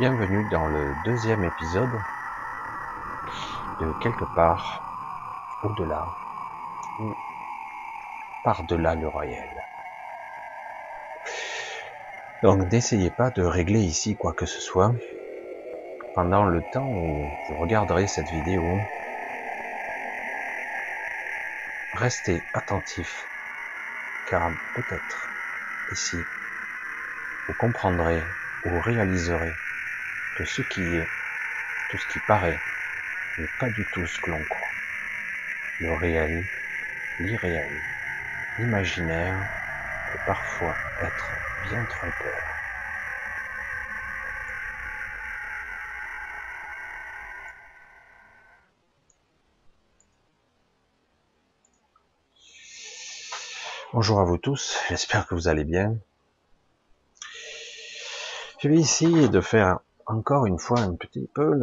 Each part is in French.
Bienvenue dans le deuxième épisode de quelque part au-delà ou par-delà le réel. Donc n'essayez pas de régler ici quoi que ce soit. Pendant le temps où je regarderai cette vidéo, restez attentif car peut-être ici vous comprendrez ou réaliserez que ce qui est, tout ce qui paraît, n'est pas du tout ce que l'on croit. Le réel, l'irréel, l'imaginaire peut parfois être bien trompeur. Bonjour à vous tous, j'espère que vous allez bien. Je vais essayer de faire encore une fois un petit peu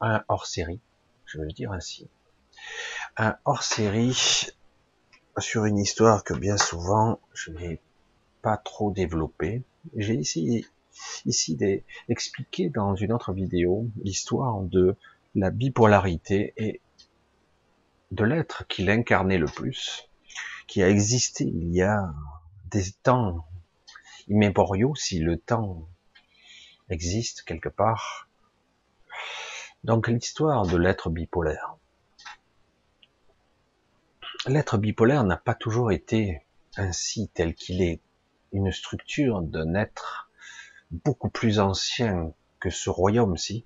un hors-série, je vais le dire ainsi. Un hors-série sur une histoire que bien souvent je n'ai pas trop développée. J'ai ici, ici d'expliquer dans une autre vidéo l'histoire de la bipolarité et de l'être qui l'incarnait le plus, qui a existé il y a des temps immémoriaux, si le temps existe quelque part. Donc l'histoire de l'être bipolaire. L'être bipolaire n'a pas toujours été ainsi tel qu'il est, une structure d'un être beaucoup plus ancien que ce royaume-ci,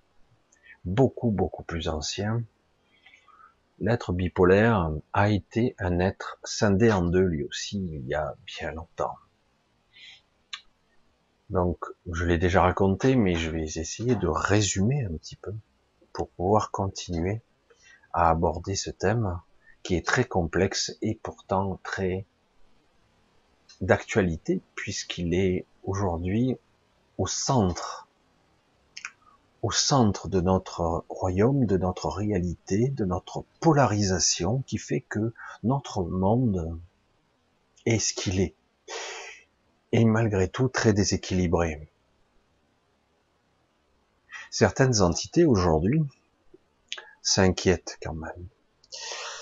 beaucoup beaucoup plus ancien. L'être bipolaire a été un être scindé en deux lui aussi il y a bien longtemps. Donc, je l'ai déjà raconté, mais je vais essayer de résumer un petit peu pour pouvoir continuer à aborder ce thème qui est très complexe et pourtant très d'actualité puisqu'il est aujourd'hui au centre, au centre de notre royaume, de notre réalité, de notre polarisation qui fait que notre monde est ce qu'il est et malgré tout très déséquilibré. Certaines entités aujourd'hui s'inquiètent quand même,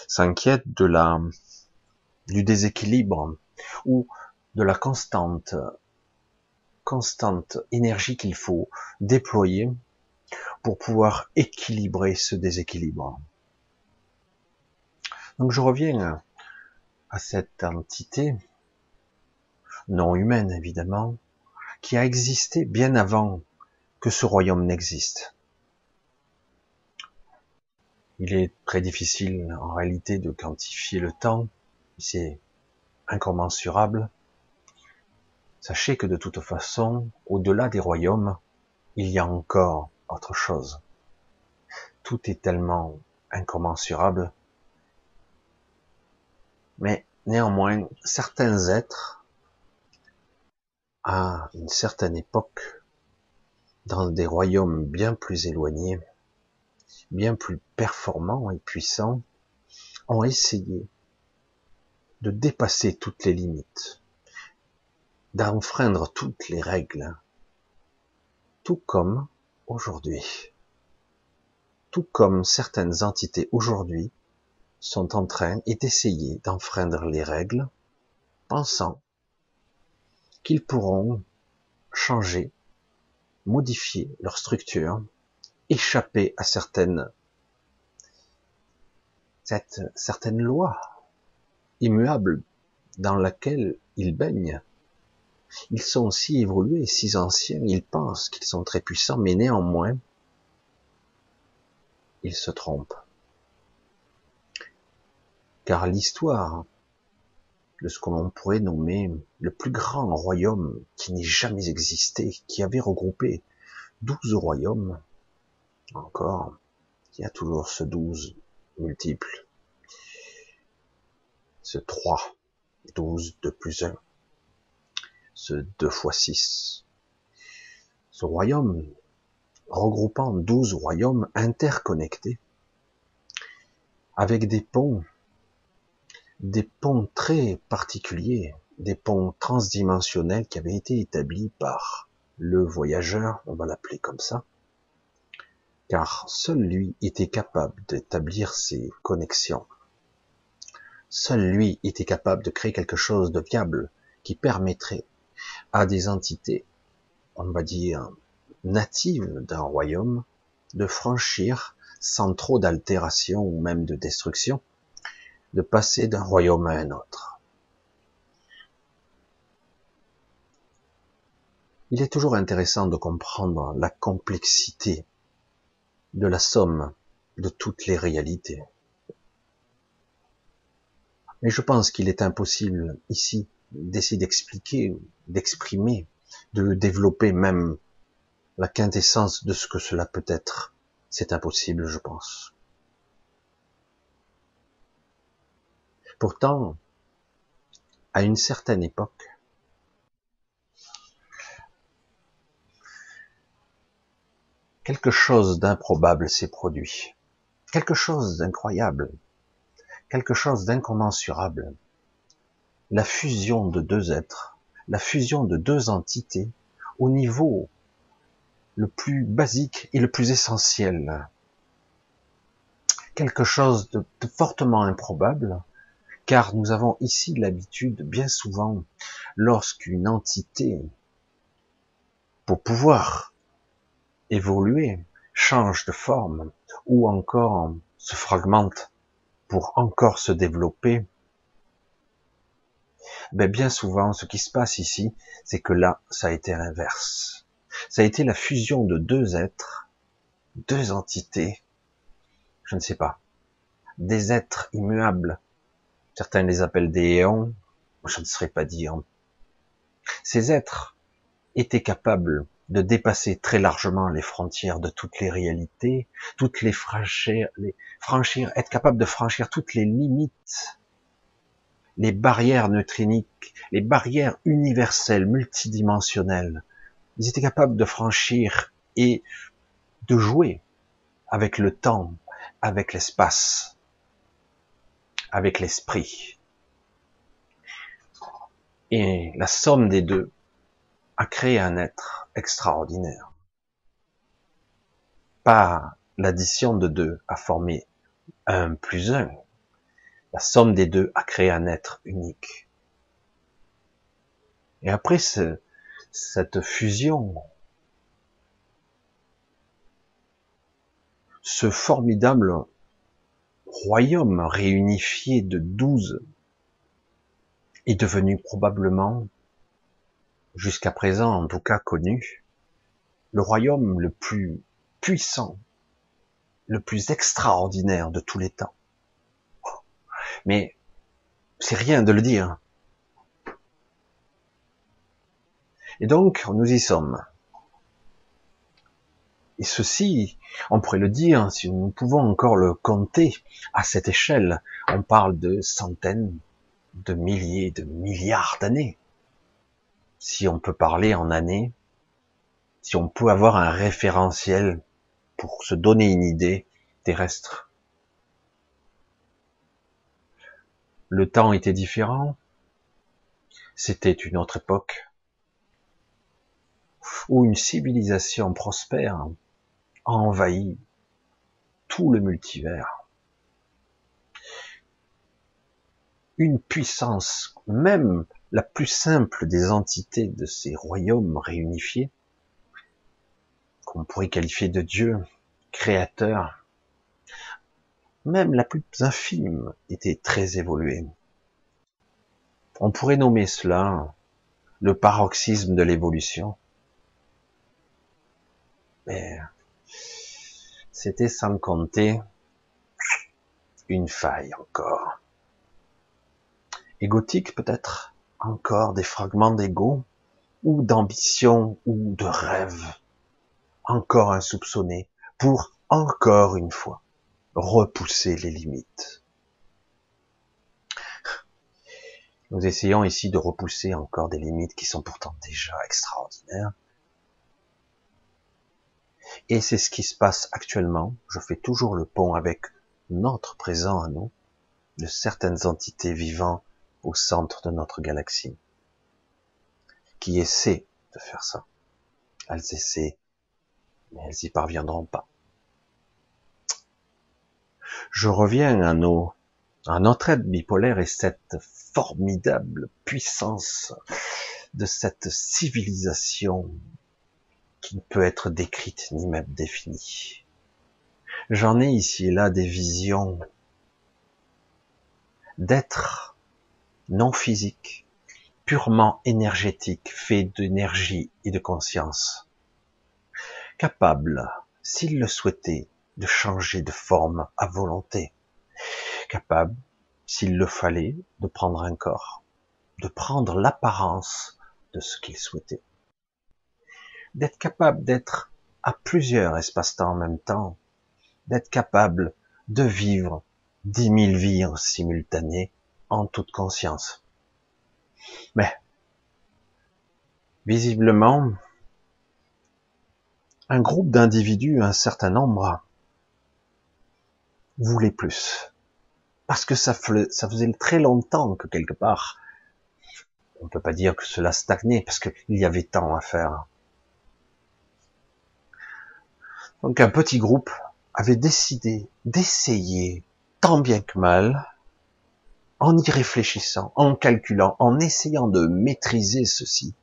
s'inquiètent de la du déséquilibre ou de la constante constante énergie qu'il faut déployer pour pouvoir équilibrer ce déséquilibre. Donc je reviens à cette entité non humaine évidemment, qui a existé bien avant que ce royaume n'existe. Il est très difficile en réalité de quantifier le temps, c'est incommensurable. Sachez que de toute façon, au-delà des royaumes, il y a encore autre chose. Tout est tellement incommensurable. Mais néanmoins, certains êtres à une certaine époque, dans des royaumes bien plus éloignés, bien plus performants et puissants, ont essayé de dépasser toutes les limites, d'enfreindre toutes les règles, tout comme aujourd'hui. Tout comme certaines entités aujourd'hui sont en train d'essayer d'enfreindre les règles, pensant qu'ils pourront changer, modifier leur structure, échapper à certaines, cette, certaines lois immuables dans laquelle ils baignent. Ils sont si évolués, si anciens, ils pensent qu'ils sont très puissants, mais néanmoins, ils se trompent. Car l'histoire de ce que l'on pourrait nommer le plus grand royaume qui n'ait jamais existé, qui avait regroupé douze royaumes. Encore, il y a toujours ce douze multiple. Ce trois, douze de plus un. Ce deux fois six. Ce royaume regroupant douze royaumes interconnectés avec des ponts des ponts très particuliers, des ponts transdimensionnels qui avaient été établis par le voyageur, on va l'appeler comme ça, car seul lui était capable d'établir ces connexions. Seul lui était capable de créer quelque chose de viable qui permettrait à des entités, on va dire, natives d'un royaume, de franchir, sans trop d'altération ou même de destruction, de passer d'un royaume à un autre. Il est toujours intéressant de comprendre la complexité de la somme de toutes les réalités. Mais je pense qu'il est impossible ici d'essayer d'expliquer, d'exprimer, de développer même la quintessence de ce que cela peut être. C'est impossible, je pense. Pourtant, à une certaine époque, quelque chose d'improbable s'est produit, quelque chose d'incroyable, quelque chose d'incommensurable. La fusion de deux êtres, la fusion de deux entités au niveau le plus basique et le plus essentiel. Quelque chose de, fortement improbable, car nous avons ici l'habitude, bien souvent, lorsqu'une entité, pour pouvoir évoluer, change de forme, ou encore se fragmente pour encore se développer, ben bien souvent, ce qui se passe ici, c'est que là, ça a été l'inverse. Ça a été la fusion de deux êtres, deux entités, je ne sais pas, des êtres immuables. Certains les appellent des éons, je ne saurais pas dire. Ces êtres étaient capables de dépasser très largement les frontières de toutes les réalités, toutes les franchir, les être capable de franchir toutes les limites, les barrières neutriniques, les barrières universelles, multidimensionnelles. Ils étaient capables de franchir et de jouer avec le temps, avec l'espace, avec l'esprit. Et la somme des deux a créé un être extraordinaire. Pas l'addition de deux a formé un plus un. La somme des deux a créé un être unique. Et après cette fusion, ce formidable royaume réunifié de douze est devenu probablement jusqu'à présent en tout cas connu, le royaume le plus puissant, le plus extraordinaire de tous les temps. Mais c'est rien de le dire. Et donc, nous y sommes. Et ceci, on pourrait le dire, si nous pouvons encore le compter à cette échelle, on parle de centaines, de milliers, de milliards d'années si on peut parler en années, si on peut avoir un référentiel pour se donner une idée terrestre. Le temps était différent, c'était une autre époque, où une civilisation prospère envahi tout le multivers. Une puissance, même la plus simple des entités de ces royaumes réunifiés, qu'on pourrait qualifier de Dieu, créateur, même la plus infime était très évoluée. On pourrait nommer cela le paroxysme de l'évolution. C'était sans compter une faille encore. Égotique peut-être, encore des fragments d'ego, ou d'ambition, ou de rêve, encore insoupçonné, pour encore une fois repousser les limites. Nous essayons ici de repousser encore des limites qui sont pourtant déjà extraordinaires. Et c'est ce qui se passe actuellement. Je fais toujours le pont avec notre présent à nous, de certaines entités vivant au centre de notre galaxie, qui essaie de faire ça. Elles essaient, mais elles y parviendront pas. Je reviens à nos, à notre être bipolaire et cette formidable puissance de cette civilisation qui ne peut être décrite ni même définie. J'en ai ici et là des visions d'êtres non physiques, purement énergétiques, faits d'énergie et de conscience, capables, s'ils le souhaitaient, de changer de forme à volonté, capables, s'il le fallait, de prendre un corps, de prendre l'apparence de ce qu'ils souhaitaient, d'être capable d'être à plusieurs espaces-temps en même temps, d'être capable de vivre dix mille vies en simultané en toute conscience. Mais, visiblement, un groupe d'individus, un certain nombre, voulait plus. Parce que ça, ça faisait très longtemps que quelque part, on ne peut pas dire que cela stagnait, parce qu'il y avait tant à faire. Donc un petit groupe avait décidé d'essayer tant bien que mal, en y réfléchissant, en calculant, en essayant de maîtriser ceci,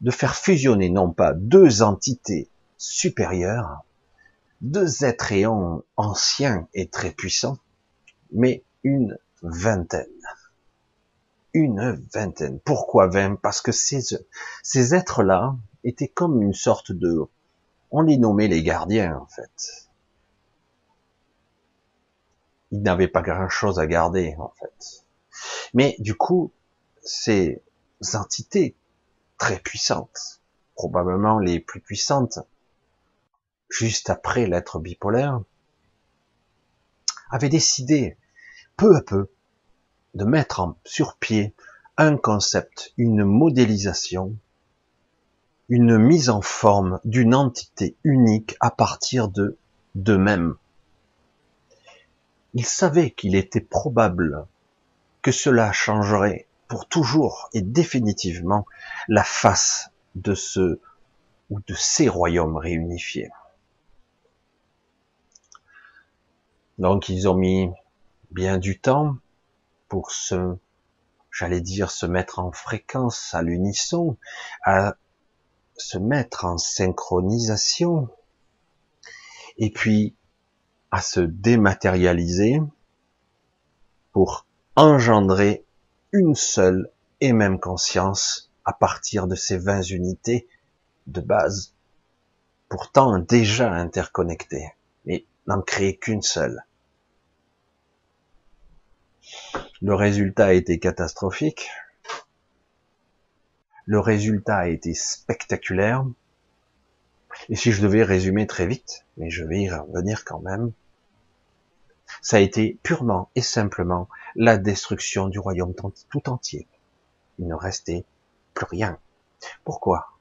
de faire fusionner non pas deux entités supérieures, deux êtres ayants anciens et très puissants, mais une vingtaine. Une vingtaine. Pourquoi vingt? Parce que ces, ces êtres-là étaient comme une sorte de on les nommait les gardiens, en fait. Ils n'avaient pas grand-chose à garder, en fait. Mais du coup, ces entités très puissantes, probablement les plus puissantes, juste après l'être bipolaire, avaient décidé, peu à peu, de mettre sur pied un concept, une modélisation une mise en forme d'une entité unique à partir de d'eux-mêmes. Il savait qu'il était probable que cela changerait pour toujours et définitivement la face de ce ou de ces royaumes réunifiés. Donc ils ont mis bien du temps pour se, j'allais dire, se mettre en fréquence à l'unisson, à se mettre en synchronisation et puis à se dématérialiser pour engendrer une seule et même conscience à partir de ces 20 unités de base, pourtant déjà interconnectées, mais n'en créer qu'une seule. Le résultat a été catastrophique, le résultat a été spectaculaire. Et si je devais résumer très vite, mais je vais y revenir quand même, ça a été purement et simplement la destruction du royaume tout entier. Il ne restait plus rien. Pourquoi?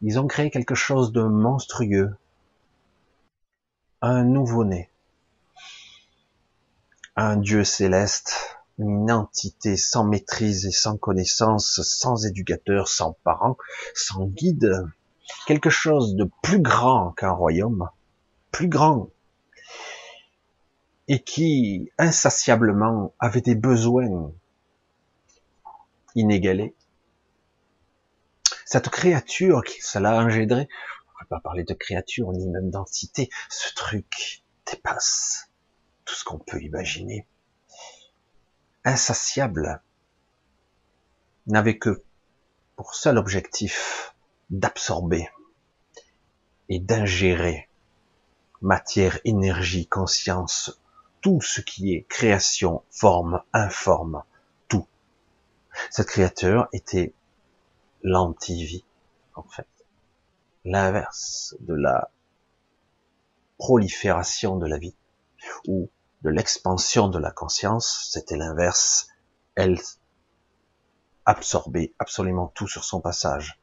Ils ont créé quelque chose de monstrueux, un nouveau-né, un Dieu céleste une entité sans maîtrise et sans connaissance, sans éducateur, sans parents, sans guide, quelque chose de plus grand qu'un royaume, plus grand, et qui insatiablement avait des besoins inégalés. Cette créature qui cela a engendré, on ne va pas parler de créature ni même d'entité, ce truc dépasse tout ce qu'on peut imaginer insatiable, n'avait que pour seul objectif d'absorber et d'ingérer matière, énergie, conscience, tout ce qui est création, forme, informe, tout. Cette créature était l'antivie, en fait. L'inverse de la prolifération de la vie, ou de l'expansion de la conscience, c'était l'inverse. Elle absorbait absolument tout sur son passage.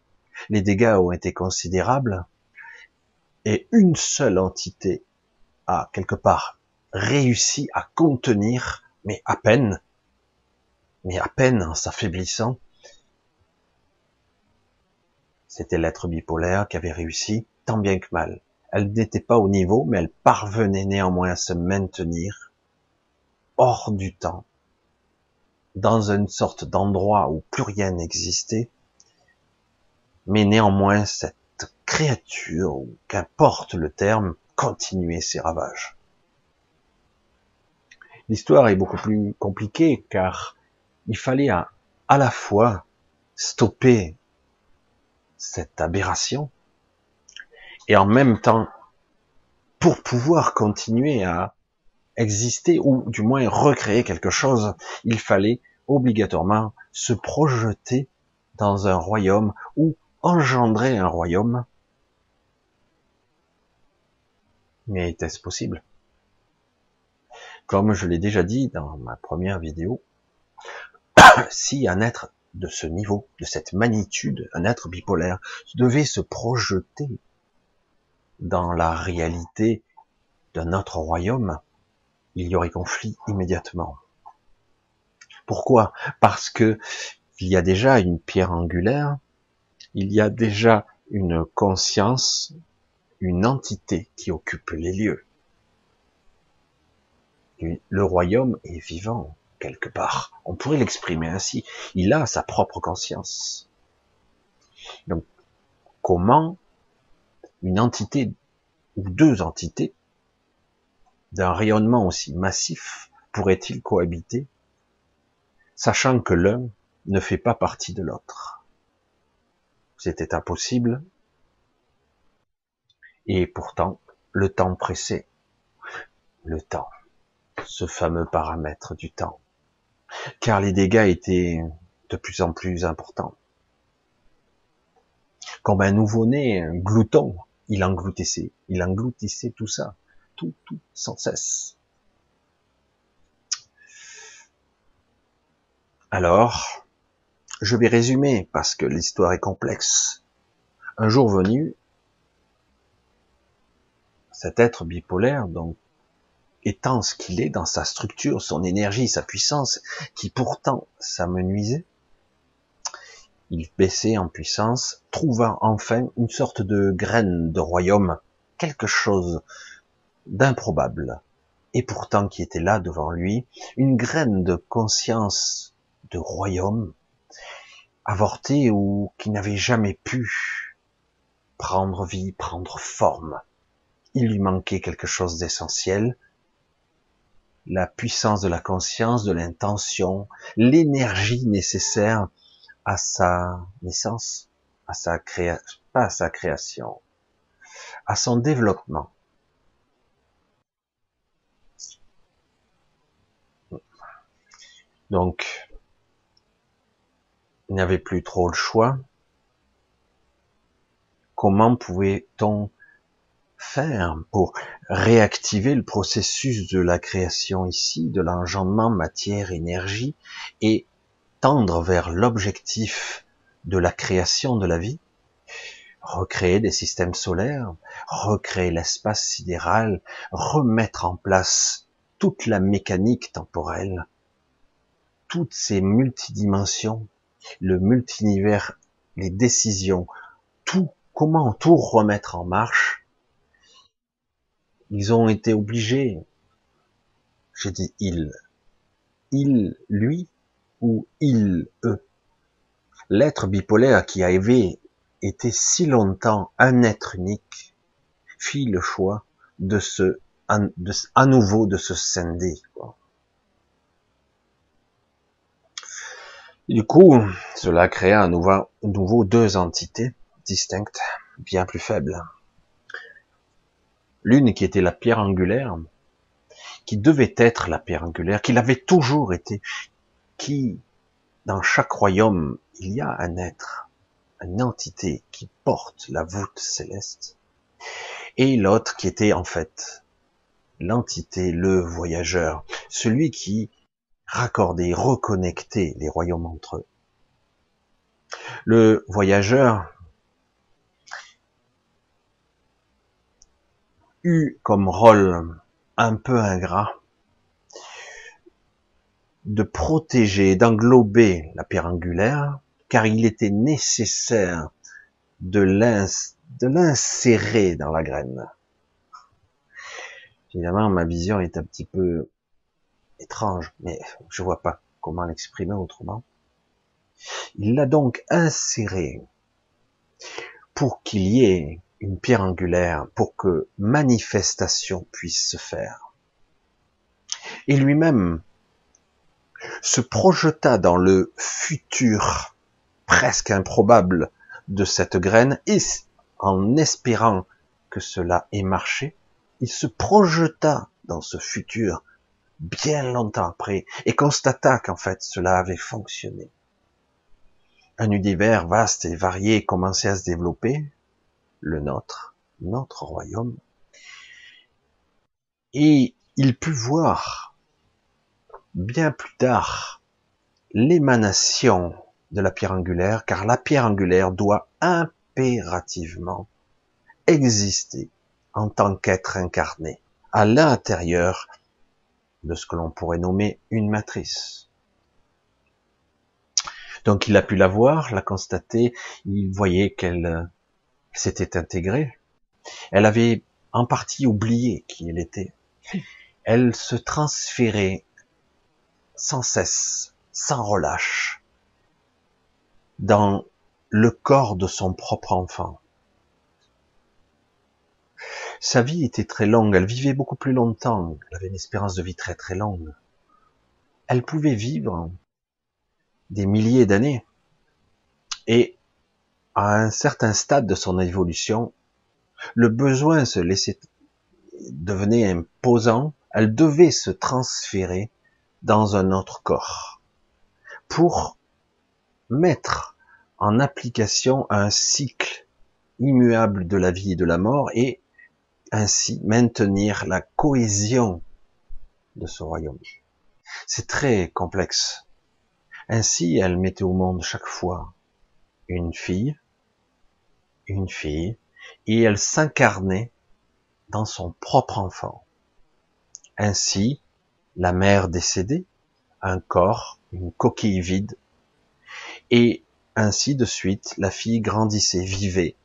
Les dégâts ont été considérables et une seule entité a quelque part réussi à contenir, mais à peine, mais à peine en s'affaiblissant, C'était l'être bipolaire qui avait réussi tant bien que mal. Elle n'était pas au niveau, mais elle parvenait néanmoins à se maintenir hors du temps, dans une sorte d'endroit où plus rien n'existait, mais néanmoins cette créature, qu'importe le terme, continuait ses ravages. L'histoire est beaucoup plus compliquée car il fallait à la fois stopper cette aberration et en même temps, pour pouvoir continuer à exister ou du moins recréer quelque chose, il fallait obligatoirement se projeter dans un royaume ou engendrer un royaume. Mais était-ce possible? Comme je l'ai déjà dit dans ma première vidéo, si un être de ce niveau, de cette magnitude, un être bipolaire, devait se projeter dans la réalité d'un autre royaume, il y aurait conflit immédiatement. Pourquoi? Parce que il y a déjà une pierre angulaire, il y a déjà une conscience, une entité qui occupe les lieux. Le royaume est vivant quelque part. On pourrait l'exprimer ainsi. Il a sa propre conscience. Donc, comment une entité ou deux entités d'un rayonnement aussi massif pourraient-ils cohabiter, sachant que l'un ne fait pas partie de l'autre C'était impossible. Et pourtant, le temps pressait. Le temps. Ce fameux paramètre du temps. Car les dégâts étaient de plus en plus importants. Comme un nouveau-né, un glouton, il engloutissait, il engloutissait tout ça, tout, sans cesse. Alors, je vais résumer parce que l'histoire est complexe. Un jour venu, cet être bipolaire, donc, étant ce qu'il est dans sa structure, son énergie, sa puissance, qui pourtant s'amenuisait, il baissait en puissance, trouva enfin une sorte de graine de royaume, quelque chose d'improbable, et pourtant qui était là devant lui, une graine de conscience de royaume, avorté ou qui n'avait jamais pu prendre vie, prendre forme. Il lui manquait quelque chose d'essentiel, la puissance de la conscience, de l'intention, l'énergie nécessaire à sa naissance, à sa création, pas à sa création, à son développement. Donc, il n'y avait plus trop le choix. Comment pouvait-on faire pour réactiver le processus de la création ici, de l'engendrement matière-énergie et tendre vers l'objectif de la création de la vie, recréer des systèmes solaires, recréer l'espace sidéral, remettre en place toute la mécanique temporelle, toutes ces multidimensions, le multivers, les décisions, tout, comment tout remettre en marche. Ils ont été obligés, j'ai dit il, il, lui, ou il, eux. L'être bipolaire qui avait été si longtemps un être unique fit le choix de se, à nouveau, de se scinder. Du coup, cela créa à nouveau, nouveau deux entités distinctes, bien plus faibles. L'une qui était la pierre angulaire, qui devait être la pierre angulaire, qui l'avait toujours été, qui, dans chaque royaume, il y a un être, une entité qui porte la voûte céleste, et l'autre qui était en fait l'entité, le voyageur, celui qui raccordait, reconnectait les royaumes entre eux. Le voyageur eut comme rôle un peu ingrat de protéger, d'englober la pierre angulaire, car il était nécessaire de l'insérer dans la graine. Évidemment, ma vision est un petit peu étrange, mais je vois pas comment l'exprimer autrement. Il l'a donc inséré pour qu'il y ait une pierre angulaire, pour que manifestation puisse se faire. Et lui-même se projeta dans le futur presque improbable de cette graine et en espérant que cela ait marché, il se projeta dans ce futur bien longtemps après et constata qu'en fait cela avait fonctionné. Un univers vaste et varié commençait à se développer, le nôtre, notre royaume, et il put voir bien plus tard l'émanation de la pierre angulaire, car la pierre angulaire doit impérativement exister en tant qu'être incarné à l'intérieur de ce que l'on pourrait nommer une matrice. Donc il a pu la voir, la constater, il voyait qu'elle s'était intégrée. Elle avait en partie oublié qui elle était. Elle se transférait sans cesse, sans relâche, dans le corps de son propre enfant. Sa vie était très longue, elle vivait beaucoup plus longtemps, elle avait une espérance de vie très très longue. Elle pouvait vivre des milliers d'années. Et à un certain stade de son évolution, le besoin se laissait devenait imposant, elle devait se transférer dans un autre corps pour mettre en application un cycle immuable de la vie et de la mort et ainsi maintenir la cohésion de ce royaume. C'est très complexe. Ainsi, elle mettait au monde chaque fois une fille, une fille, et elle s'incarnait dans son propre enfant. Ainsi, la mère décédée, un corps, une coquille vide, et ainsi de suite, la fille grandissait, vivait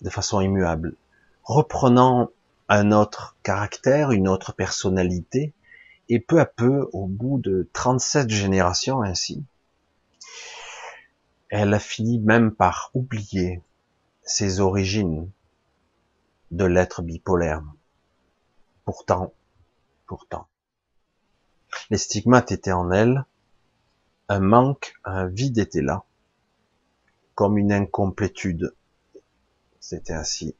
de façon immuable, reprenant un autre caractère, une autre personnalité, et peu à peu, au bout de 37 générations ainsi, elle a fini même par oublier ses origines de l'être bipolaire. Pourtant, pourtant, les stigmates étaient en elle, un manque, un vide était là, comme une incomplétude. C'était ainsi.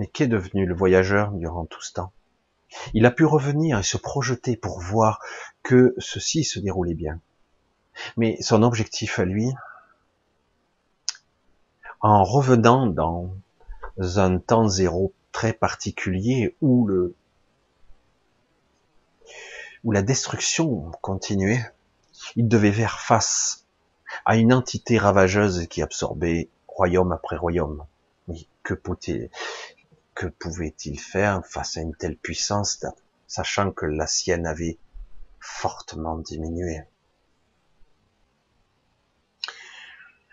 Mais qu'est devenu le voyageur durant tout ce temps? Il a pu revenir et se projeter pour voir que ceci se déroulait bien. Mais son objectif à lui, en revenant dans un temps zéro très particulier où le où la destruction continuait, il devait faire face à une entité ravageuse qui absorbait royaume après royaume. que pouvait, que pouvait-il faire face à une telle puissance, sachant que la sienne avait fortement diminué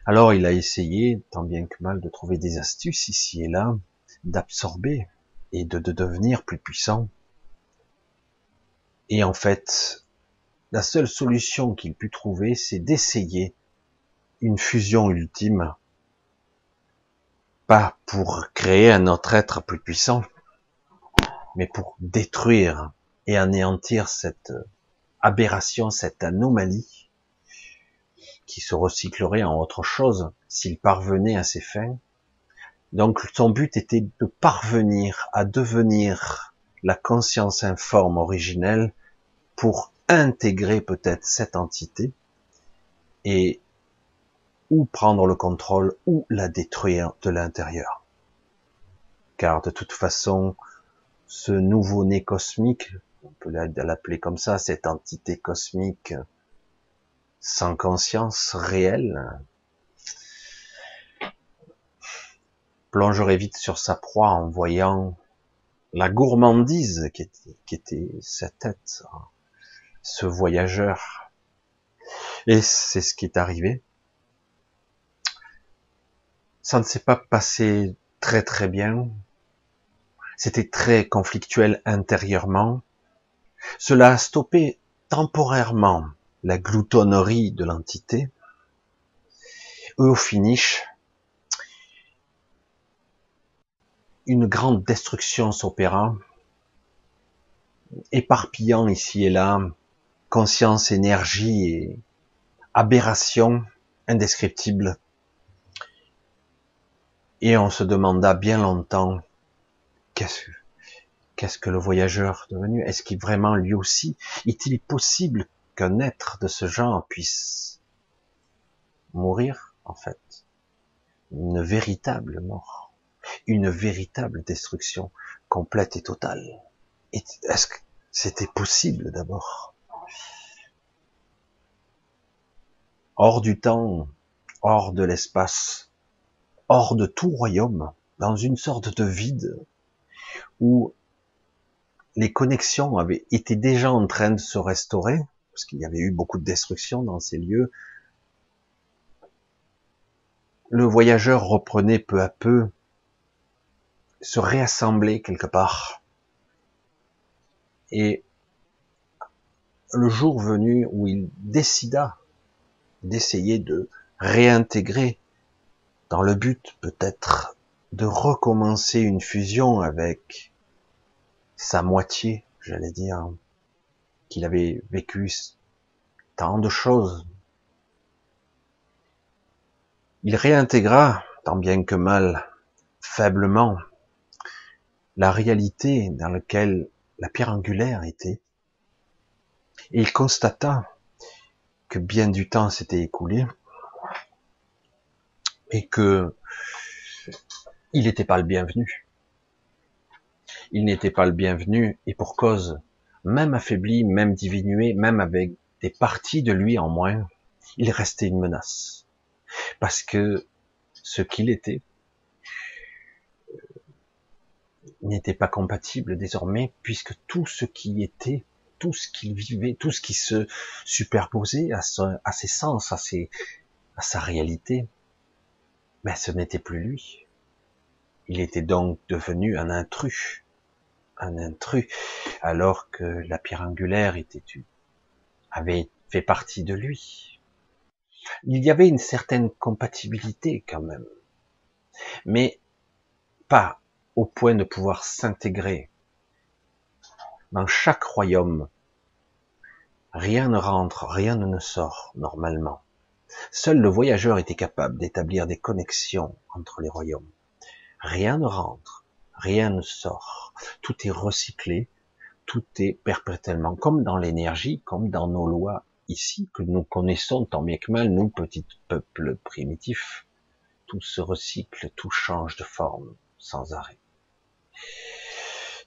Alors il a essayé, tant bien que mal, de trouver des astuces ici et là, d'absorber et de, de devenir plus puissant. Et en fait, la seule solution qu'il put trouver, c'est d'essayer une fusion ultime pas pour créer un autre être plus puissant, mais pour détruire et anéantir cette aberration, cette anomalie qui se recyclerait en autre chose s'il parvenait à ses fins. Donc son but était de parvenir à devenir la conscience informe originelle pour intégrer peut-être cette entité et ou prendre le contrôle ou la détruire de l'intérieur. Car de toute façon, ce nouveau-né cosmique, on peut l'appeler comme ça, cette entité cosmique sans conscience réelle, plongerait vite sur sa proie en voyant la gourmandise qui était, sa tête, ce voyageur Et c'est ce qui est arrivé. Ça ne s'est pas passé très très bien. C'était très conflictuel intérieurement. Cela a stoppé temporairement la gloutonnerie de l'entité. Au finish, une grande destruction s'opéra, éparpillant ici et là conscience, énergie et aberration indescriptible. Et on se demanda bien longtemps qu'est-ce qu'est-ce que le voyageur devenu. Est-ce qu'il vraiment lui aussi est-il possible qu'un être de ce genre puisse mourir en fait? Une véritable mort, une véritable destruction complète et totale. Est-ce que c'était possible d'abord? Hors du temps, hors de l'espace, hors de tout royaume, dans une sorte de vide où les connexions avaient été déjà en train de se restaurer, parce qu'il y avait eu beaucoup de destruction dans ces lieux. Le voyageur reprenait peu à peu se réassembler quelque part. Et le jour venu où il décida d'essayer de réintégrer dans le but peut-être de recommencer une fusion avec sa moitié, j'allais dire, qu'il avait vécu tant de choses. Il réintégra, tant bien que mal, faiblement, la réalité dans laquelle la pierre angulaire était. Et il constata que bien du temps s'était écoulé et que il n'était pas le bienvenu. Il n'était pas le bienvenu et pour cause, même affaibli, même diminué, même avec des parties de lui en moins, il restait une menace. Parce que ce qu'il était n'était pas compatible désormais puisque tout ce qui était tout ce qu'il vivait, tout ce qui se superposait à, ses sens, à sa réalité, mais ce n'était plus lui. Il était donc devenu un intrus, un intrus, alors que la pierre angulaire était, avait fait partie de lui. Il y avait une certaine compatibilité quand même, mais pas au point de pouvoir s'intégrer dans chaque royaume, rien ne rentre, rien ne sort normalement. Seul le voyageur était capable d'établir des connexions entre les royaumes. Rien ne rentre, rien ne sort. Tout est recyclé, tout est perpétuellement, comme dans l'énergie, comme dans nos lois ici, que nous connaissons tant bien que mal, nous, petits peuples primitifs. Tout se recycle, tout change de forme, sans arrêt.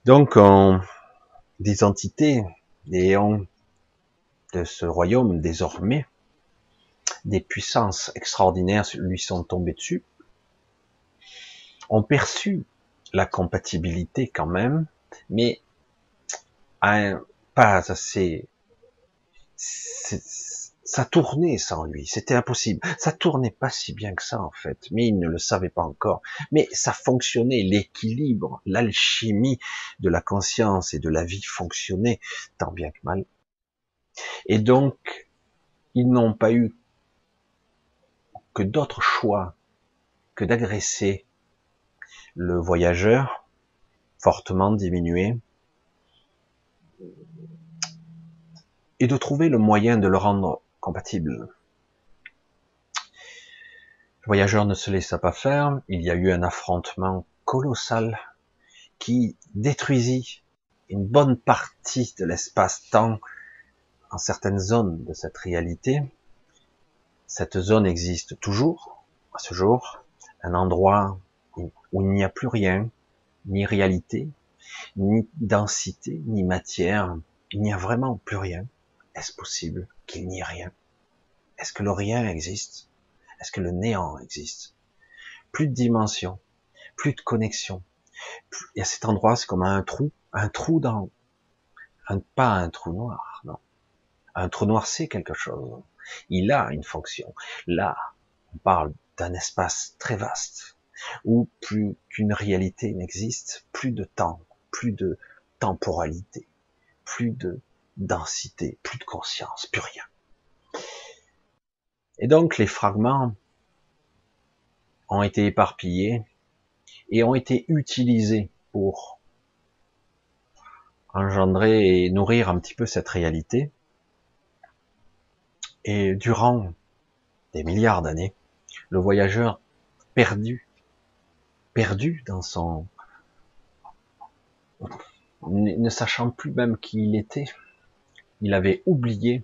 Donc, on, des entités, des héons de ce royaume désormais, des puissances extraordinaires lui sont tombées dessus, ont perçu la compatibilité quand même, mais un, pas assez, ça tournait sans lui, c'était impossible. Ça tournait pas si bien que ça en fait, mais il ne le savait pas encore. Mais ça fonctionnait, l'équilibre, l'alchimie de la conscience et de la vie fonctionnait tant bien que mal. Et donc, ils n'ont pas eu que d'autres choix que d'agresser le voyageur, fortement diminué, et de trouver le moyen de le rendre compatible. Le voyageur ne se laissa pas faire, il y a eu un affrontement colossal qui détruisit une bonne partie de l'espace-temps en certaines zones de cette réalité. Cette zone existe toujours, à ce jour, un endroit où il n'y a plus rien, ni réalité, ni densité, ni matière, il n'y a vraiment plus rien. Est-ce possible qu'il n'y ait rien? Est-ce que le rien existe? Est-ce que le néant existe? Plus de dimension, plus de connexion. Et à cet endroit, c'est comme un trou, un trou dans, un, pas un trou noir, non. Un trou noir, c'est quelque chose. Il a une fonction. Là, on parle d'un espace très vaste où plus qu'une réalité n'existe, plus de temps, plus de temporalité, plus de densité, plus de conscience, plus rien. Et donc les fragments ont été éparpillés et ont été utilisés pour engendrer et nourrir un petit peu cette réalité. Et durant des milliards d'années, le voyageur perdu, perdu dans son, ne sachant plus même qui il était, il avait oublié,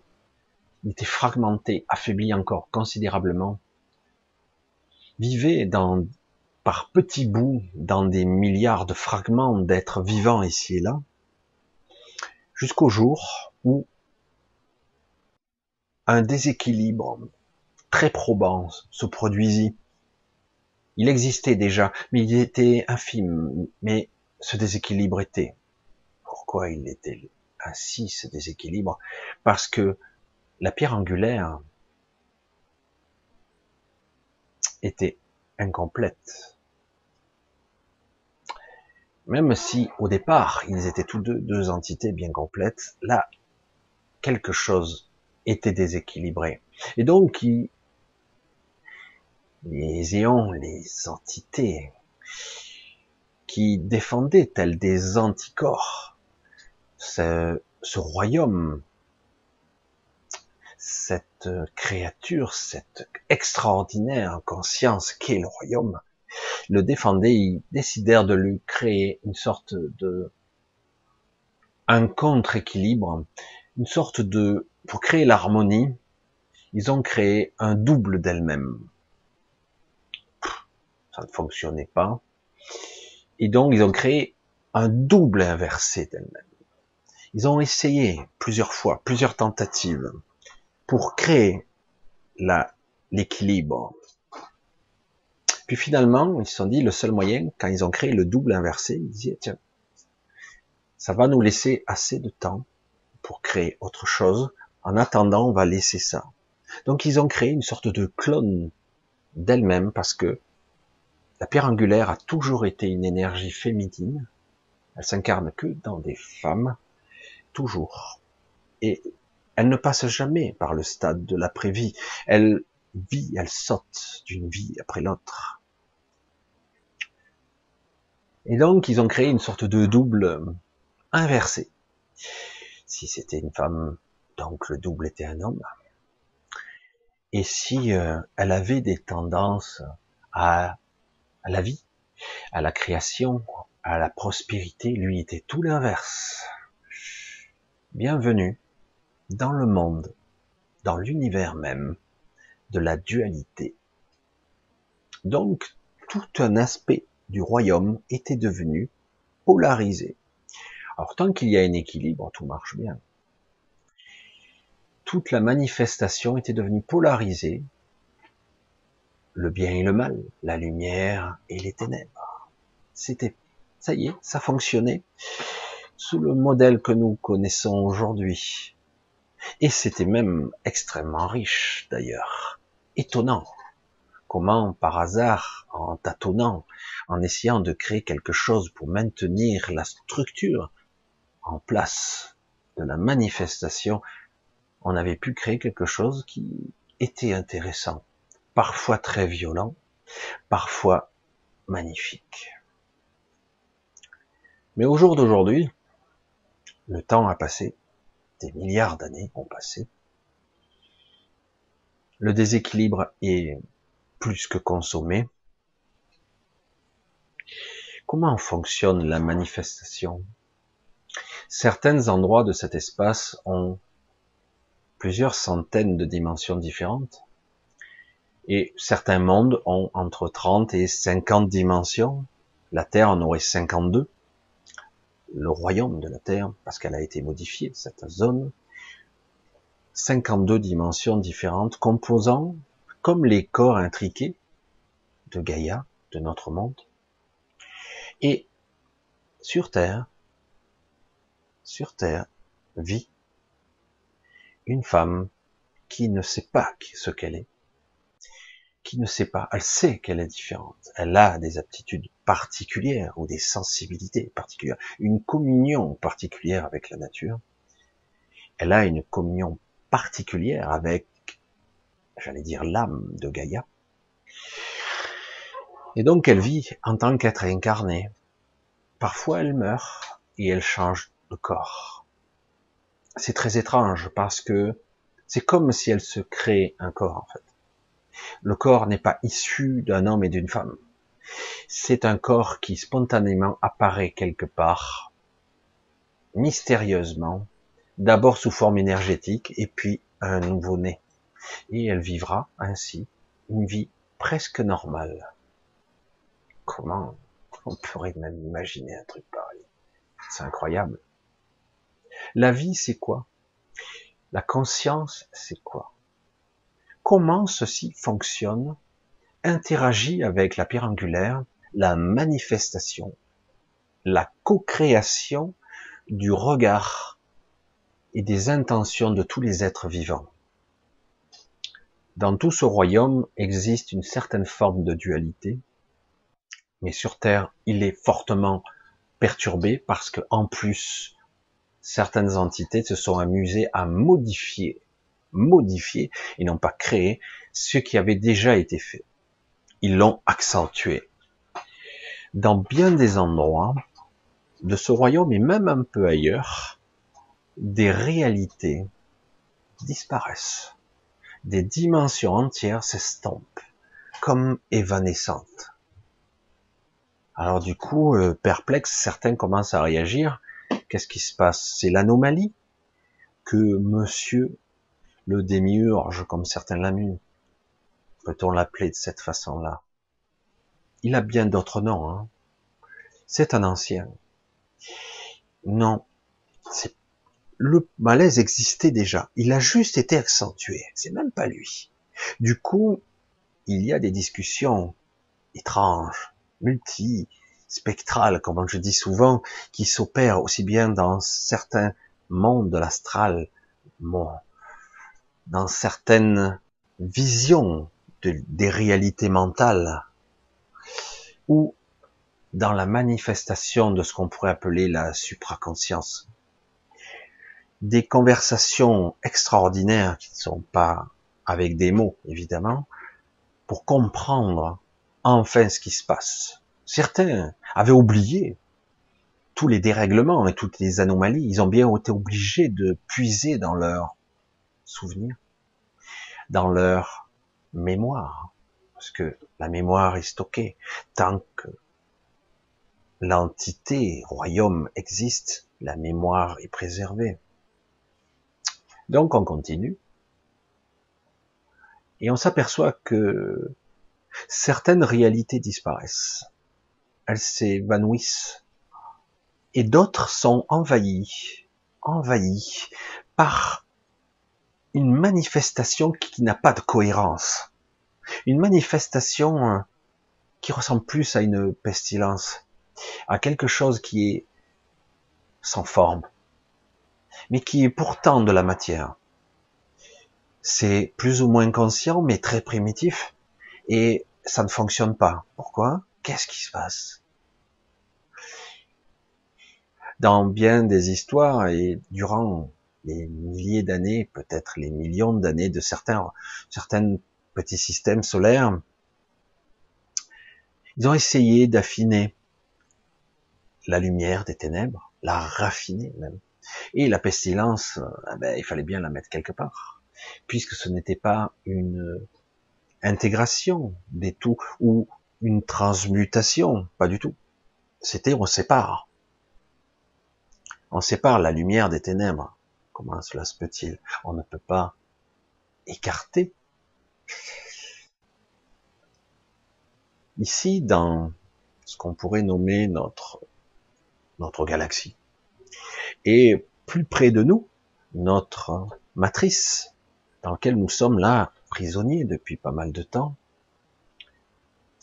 il était fragmenté, affaibli encore considérablement, vivait dans, par petits bouts dans des milliards de fragments d'êtres vivants ici et là, jusqu'au jour où un déséquilibre très probant se produisit. Il existait déjà, mais il était infime. Mais ce déséquilibre était. Pourquoi il était ainsi, ce déséquilibre? Parce que la pierre angulaire était incomplète. Même si au départ ils étaient tous deux deux entités bien complètes, là quelque chose était déséquilibré. Et donc les éons, les entités qui défendaient tels des anticorps ce, ce royaume, cette créature, cette extraordinaire conscience qu'est le royaume, le défendaient, ils décidèrent de lui créer une sorte de un contre-équilibre, une sorte de pour créer l'harmonie, ils ont créé un double d'elle-même. Ça ne fonctionnait pas. Et donc, ils ont créé un double inversé d'elle-même. Ils ont essayé plusieurs fois, plusieurs tentatives pour créer l'équilibre. Puis finalement, ils se sont dit, le seul moyen, quand ils ont créé le double inversé, ils disaient, tiens, ça va nous laisser assez de temps pour créer autre chose. En attendant, on va laisser ça. Donc ils ont créé une sorte de clone d'elle-même parce que la pierre angulaire a toujours été une énergie féminine. Elle s'incarne que dans des femmes, toujours. Et elle ne passe jamais par le stade de l'après-vie. Elle vit, elle saute d'une vie après l'autre. Et donc, ils ont créé une sorte de double inversé. Si c'était une femme, donc le double était un homme. Et si euh, elle avait des tendances à, à la vie, à la création, à la prospérité, lui était tout l'inverse. Bienvenue dans le monde, dans l'univers même de la dualité. Donc, tout un aspect du royaume était devenu polarisé. Alors, tant qu'il y a un équilibre, tout marche bien. Toute la manifestation était devenue polarisée. Le bien et le mal, la lumière et les ténèbres. C'était, ça y est, ça fonctionnait sous le modèle que nous connaissons aujourd'hui. Et c'était même extrêmement riche d'ailleurs. Étonnant. Comment par hasard, en tâtonnant, en essayant de créer quelque chose pour maintenir la structure en place de la manifestation, on avait pu créer quelque chose qui était intéressant, parfois très violent, parfois magnifique. Mais au jour d'aujourd'hui, le temps a passé, des milliards d'années ont passé. Le déséquilibre est plus que consommé. Comment fonctionne la manifestation? Certains endroits de cet espace ont plusieurs centaines de dimensions différentes et certains mondes ont entre 30 et 50 dimensions. La Terre en aurait 52 le royaume de la Terre, parce qu'elle a été modifiée, cette zone, 52 dimensions différentes, composant, comme les corps intriqués de Gaïa, de notre monde. Et sur Terre, sur Terre, vit une femme qui ne sait pas ce qu'elle est, qui ne sait pas, elle sait qu'elle est différente, elle a des aptitudes particulières ou des sensibilités particulières, une communion particulière avec la nature, elle a une communion particulière avec, j'allais dire, l'âme de Gaïa. Et donc elle vit en tant qu'être incarné. Parfois elle meurt et elle change de corps. C'est très étrange parce que c'est comme si elle se crée un corps en fait. Le corps n'est pas issu d'un homme et d'une femme. C'est un corps qui spontanément apparaît quelque part, mystérieusement, d'abord sous forme énergétique et puis un nouveau-né. Et elle vivra ainsi une vie presque normale. Comment on pourrait même imaginer un truc pareil? C'est incroyable. La vie, c'est quoi? La conscience, c'est quoi? Comment ceci fonctionne Interagit avec la pierre angulaire, la manifestation, la co-création du regard et des intentions de tous les êtres vivants? Dans tout ce royaume existe une certaine forme de dualité, mais sur Terre, il est fortement perturbé parce que, en plus, certaines entités se sont amusées à modifier, modifier et n'ont pas créé ce qui avait déjà été fait. Ils l'ont accentué. Dans bien des endroits de ce royaume et même un peu ailleurs, des réalités disparaissent, des dimensions entières s'estompent, comme évanescentes. Alors du coup, euh, perplexe, certains commencent à réagir. Qu'est-ce qui se passe? C'est l'anomalie que monsieur le démiurge, comme certains l'amusent, peut-on l'appeler de cette façon-là? Il a bien d'autres noms. Hein c'est un ancien. Non, le malaise existait déjà. Il a juste été accentué. C'est même pas lui. Du coup, il y a des discussions étranges, multi, spectrales, comme je dis souvent, qui s'opèrent aussi bien dans certains mondes de l'astral, dans certaines visions des réalités mentales, ou dans la manifestation de ce qu'on pourrait appeler la supraconscience des conversations extraordinaires qui ne sont pas avec des mots, évidemment, pour comprendre enfin ce qui se passe. Certains avaient oublié tous les dérèglements et toutes les anomalies. Ils ont bien été obligés de puiser dans leurs souvenirs, dans leur mémoire, parce que la mémoire est stockée. Tant que l'entité royaume existe, la mémoire est préservée. Donc on continue. Et on s'aperçoit que certaines réalités disparaissent. Elles s'évanouissent. Et d'autres sont envahies, envahies par une manifestation qui n'a pas de cohérence. Une manifestation euh, qui ressemble plus à une pestilence, à quelque chose qui est sans forme, mais qui est pourtant de la matière. C'est plus ou moins conscient, mais très primitif, et ça ne fonctionne pas. Pourquoi? Qu'est-ce qui se passe? Dans bien des histoires, et durant les milliers d'années, peut-être les millions d'années de certains, certains petits systèmes solaires, ils ont essayé d'affiner la lumière des ténèbres, la raffiner même, et la pestilence, eh ben, il fallait bien la mettre quelque part, puisque ce n'était pas une intégration des tout ou une transmutation, pas du tout. C'était on sépare. On sépare la lumière des ténèbres. Comment cela se peut-il? On ne peut pas écarter. Ici, dans ce qu'on pourrait nommer notre notre galaxie, et plus près de nous, notre matrice, dans laquelle nous sommes là prisonniers depuis pas mal de temps.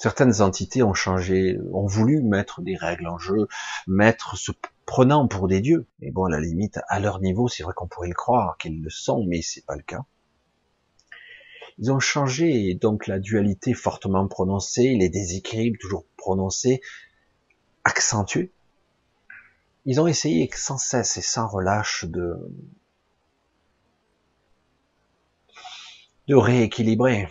Certaines entités ont changé, ont voulu mettre des règles en jeu, mettre se prenant pour des dieux. Mais bon, à la limite, à leur niveau, c'est vrai qu'on pourrait le croire qu'ils le sont, mais c'est pas le cas. Ils ont changé, et donc la dualité fortement prononcée, les déséquilibres toujours prononcés, accentués. Ils ont essayé sans cesse et sans relâche de, de rééquilibrer.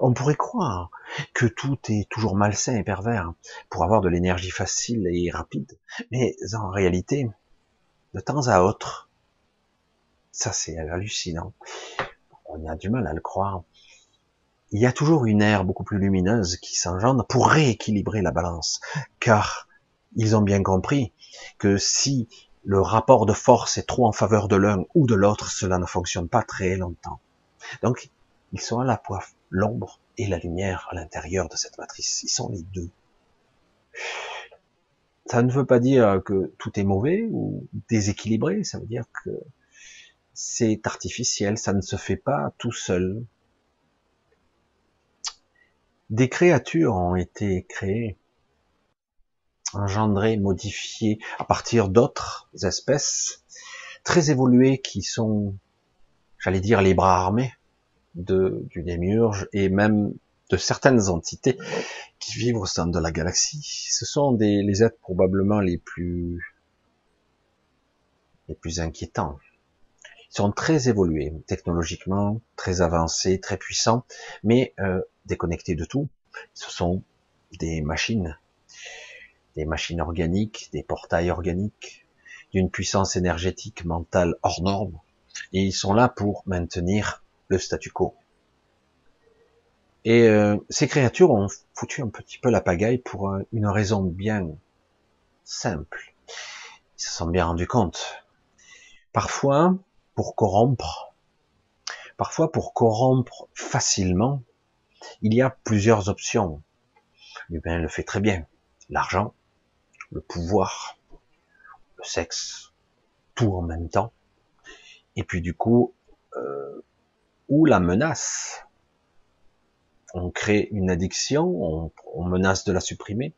On pourrait croire que tout est toujours malsain et pervers pour avoir de l'énergie facile et rapide, mais en réalité, de temps à autre, ça c'est hallucinant, on a du mal à le croire, il y a toujours une ère beaucoup plus lumineuse qui s'engendre pour rééquilibrer la balance, car ils ont bien compris que si le rapport de force est trop en faveur de l'un ou de l'autre, cela ne fonctionne pas très longtemps. Donc, ils sont à la fois l'ombre et la lumière à l'intérieur de cette matrice. Ils sont les deux. Ça ne veut pas dire que tout est mauvais ou déséquilibré, ça veut dire que c'est artificiel, ça ne se fait pas tout seul. Des créatures ont été créées engendrés, modifiés à partir d'autres espèces très évoluées qui sont, j'allais dire, les bras armés de, du démiurge et même de certaines entités qui vivent au sein de la galaxie. Ce sont des, les êtres probablement les plus, les plus inquiétants. Ils sont très évolués technologiquement, très avancés, très puissants, mais euh, déconnectés de tout. Ce sont des machines des machines organiques, des portails organiques, d'une puissance énergétique mentale hors norme, et ils sont là pour maintenir le statu quo. Et euh, ces créatures ont foutu un petit peu la pagaille pour euh, une raison bien simple. Ils se sont bien rendus compte. Parfois, pour corrompre, parfois pour corrompre facilement, il y a plusieurs options. L'humain le fait très bien. L'argent, le pouvoir, le sexe, tout en même temps. Et puis du coup, euh, ou la menace. On crée une addiction, on, menace de la supprimer,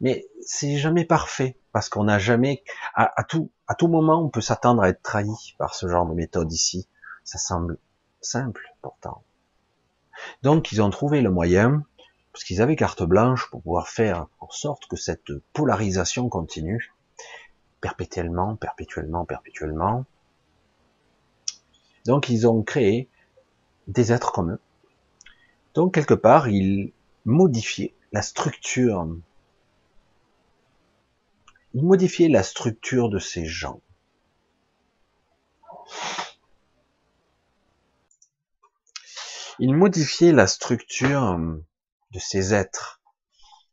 mais c'est jamais parfait parce qu'on n'a jamais, à, tout, à tout moment, on peut s'attendre à être trahi par ce genre de méthode ici. Ça semble simple pourtant. Donc ils ont trouvé le moyen parce qu'ils avaient carte blanche pour pouvoir faire en sorte que cette polarisation continue perpétuellement, perpétuellement, perpétuellement. Donc ils ont créé des êtres communs. Donc quelque part, ils modifiaient la structure. Ils modifiaient la structure de ces gens. Ils modifiaient la structure de ces êtres.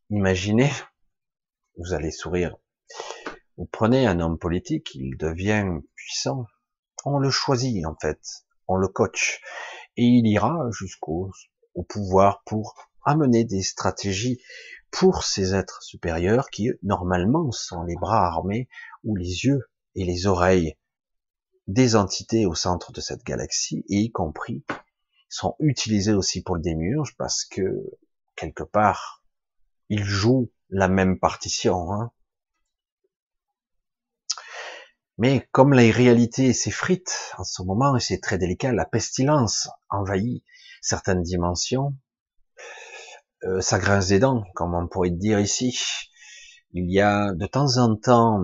Imaginez, vous allez sourire. Vous prenez un homme politique, il devient puissant. On le choisit en fait, on le coach et il ira jusqu'au au pouvoir pour amener des stratégies pour ces êtres supérieurs qui normalement sont les bras armés ou les yeux et les oreilles des entités au centre de cette galaxie et y compris sont utilisés aussi pour le démiurge parce que quelque part, ils jouent la même partition. Hein. Mais comme la réalité s'effrite en ce moment, et c'est très délicat, la pestilence envahit certaines dimensions, euh, ça grince des dents, comme on pourrait dire ici. Il y a de temps en temps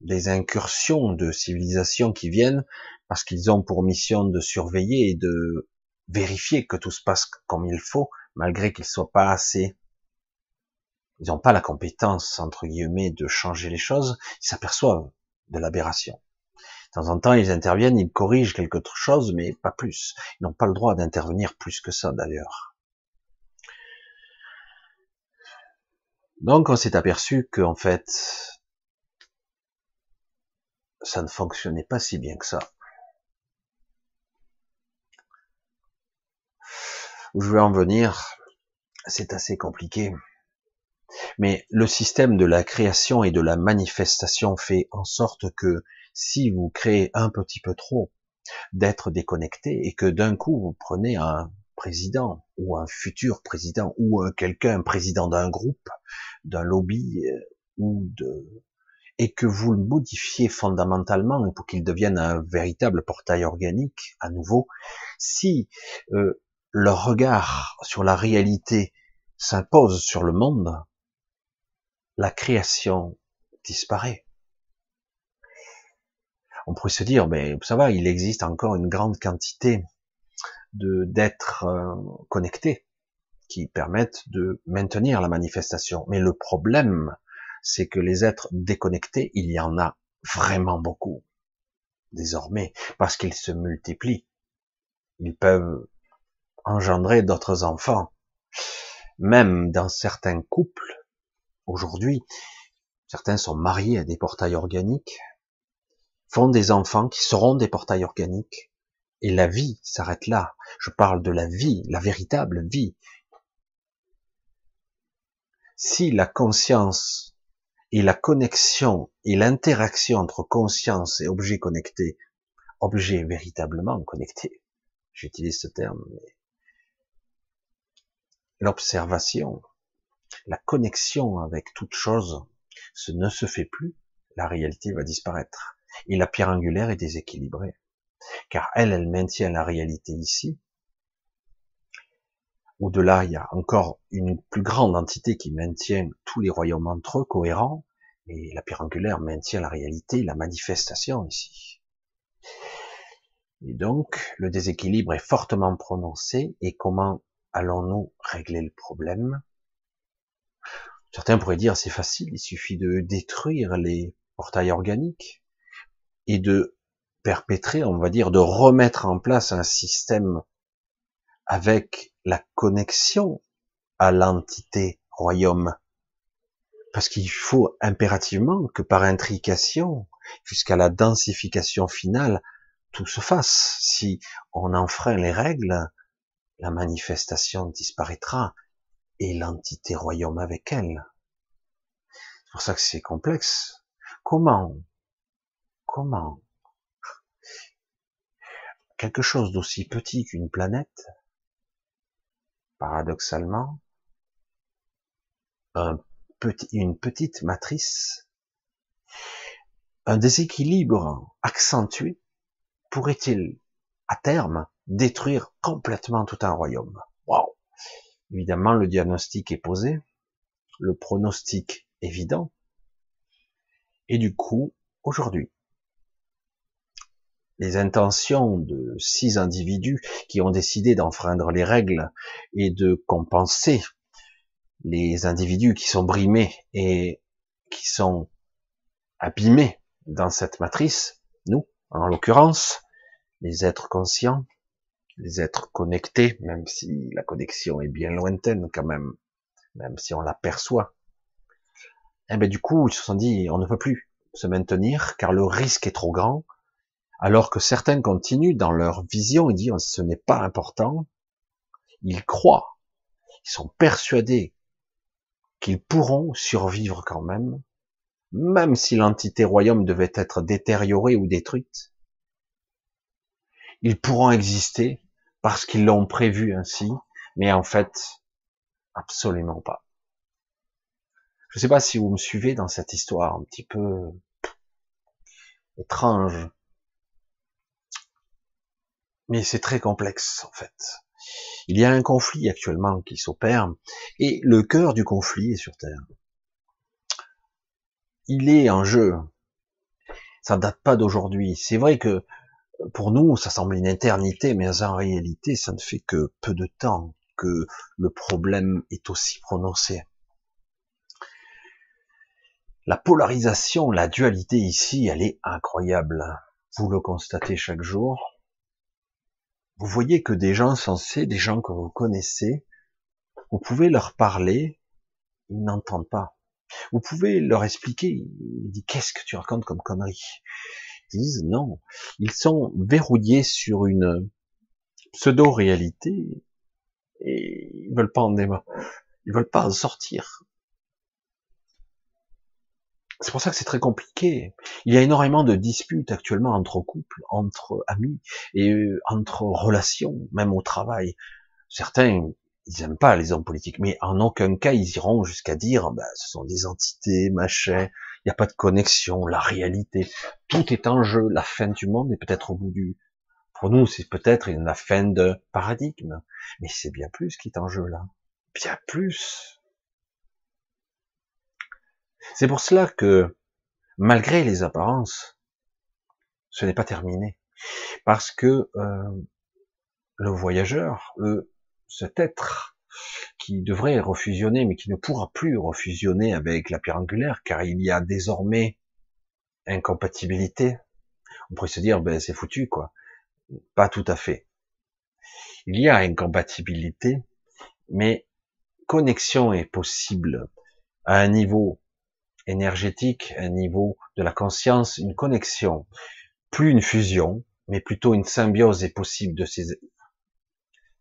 des incursions de civilisations qui viennent parce qu'ils ont pour mission de surveiller et de vérifier que tout se passe comme il faut, malgré qu'ils soient pas assez, ils n'ont pas la compétence, entre guillemets, de changer les choses, ils s'aperçoivent de l'aberration. De temps en temps, ils interviennent, ils corrigent quelque chose, mais pas plus. Ils n'ont pas le droit d'intervenir plus que ça, d'ailleurs. Donc, on s'est aperçu qu'en fait, ça ne fonctionnait pas si bien que ça. Où je veux en venir, c'est assez compliqué. Mais le système de la création et de la manifestation fait en sorte que si vous créez un petit peu trop d'être déconnecté et que d'un coup vous prenez un président ou un futur président ou quelqu'un, président d'un groupe, d'un lobby euh, ou de et que vous le modifiez fondamentalement pour qu'il devienne un véritable portail organique, à nouveau, si euh, leur regard sur la réalité s'impose sur le monde, la création disparaît. On pourrait se dire, mais ça va, il existe encore une grande quantité de d'êtres euh, connectés qui permettent de maintenir la manifestation. Mais le problème, c'est que les êtres déconnectés, il y en a vraiment beaucoup désormais, parce qu'ils se multiplient. Ils peuvent engendrer d'autres enfants. Même dans certains couples, aujourd'hui, certains sont mariés à des portails organiques, font des enfants qui seront des portails organiques, et la vie s'arrête là. Je parle de la vie, la véritable vie. Si la conscience et la connexion et l'interaction entre conscience et objet connecté, objet véritablement connecté, j'utilise ce terme, mais l'observation, la connexion avec toute chose, ce ne se fait plus, la réalité va disparaître. Et la pierre angulaire est déséquilibrée car elle, elle maintient la réalité ici. Au-delà, il y a encore une plus grande entité qui maintient tous les royaumes entre eux cohérents, et la pierre angulaire maintient la réalité, la manifestation ici. Et donc, le déséquilibre est fortement prononcé, et comment allons-nous régler le problème? Certains pourraient dire c'est facile, il suffit de détruire les portails organiques et de perpétrer, on va dire, de remettre en place un système avec la connexion à l'entité royaume. Parce qu'il faut impérativement que par intrication, jusqu'à la densification finale, tout se fasse. Si on enfreint les règles, la manifestation disparaîtra et l'entité royaume avec elle. C'est pour ça que c'est complexe. Comment? Comment? Quelque chose d'aussi petit qu'une planète, paradoxalement, une petite matrice, un déséquilibre accentué pourrait-il, à terme, détruire complètement tout un royaume? Wow Évidemment, le diagnostic est posé, le pronostic évident, et du coup, aujourd'hui, les intentions de six individus qui ont décidé d'enfreindre les règles et de compenser les individus qui sont brimés et qui sont abîmés dans cette matrice, nous, en l'occurrence, les êtres conscients, les êtres connectés, même si la connexion est bien lointaine quand même, même si on l'aperçoit. Et eh ben du coup, ils se sont dit, on ne peut plus se maintenir car le risque est trop grand, alors que certains continuent dans leur vision, ils disent ce n'est pas important, ils croient, ils sont persuadés qu'ils pourront survivre quand même, même si l'entité royaume devait être détériorée ou détruite. Ils pourront exister parce qu'ils l'ont prévu ainsi, mais en fait, absolument pas. Je ne sais pas si vous me suivez dans cette histoire un petit peu étrange, mais c'est très complexe en fait. Il y a un conflit actuellement qui s'opère, et le cœur du conflit est sur Terre. Il est en jeu. Ça date pas d'aujourd'hui. C'est vrai que pour nous, ça semble une éternité, mais en réalité, ça ne fait que peu de temps que le problème est aussi prononcé. La polarisation, la dualité ici, elle est incroyable. Vous le constatez chaque jour vous voyez que des gens sensés, des gens que vous connaissez, vous pouvez leur parler, ils n'entendent pas. Vous pouvez leur expliquer, ils disent qu'est-ce que tu racontes comme connerie Non, ils sont verrouillés sur une pseudo-réalité et ils veulent pas en ils veulent pas en sortir. C'est pour ça que c'est très compliqué. Il y a énormément de disputes actuellement entre couples, entre amis et euh, entre relations, même au travail. Certains, ils aiment pas les hommes politiques, mais en aucun cas ils iront jusqu'à dire, bah, ce sont des entités, machin. Il n'y a pas de connexion, la réalité. Tout est en jeu. La fin du monde est peut-être au bout du... Pour nous, c'est peut-être la fin de paradigme. Mais c'est bien plus qui est en jeu là. Bien plus. C'est pour cela que, malgré les apparences, ce n'est pas terminé. Parce que euh, le voyageur, le, cet être qui devrait refusionner, mais qui ne pourra plus refusionner avec la pierre angulaire, car il y a désormais incompatibilité. On pourrait se dire, ben c'est foutu, quoi. Pas tout à fait. Il y a incompatibilité, mais connexion est possible à un niveau énergétique, à un niveau de la conscience, une connexion, plus une fusion, mais plutôt une symbiose est possible de ces,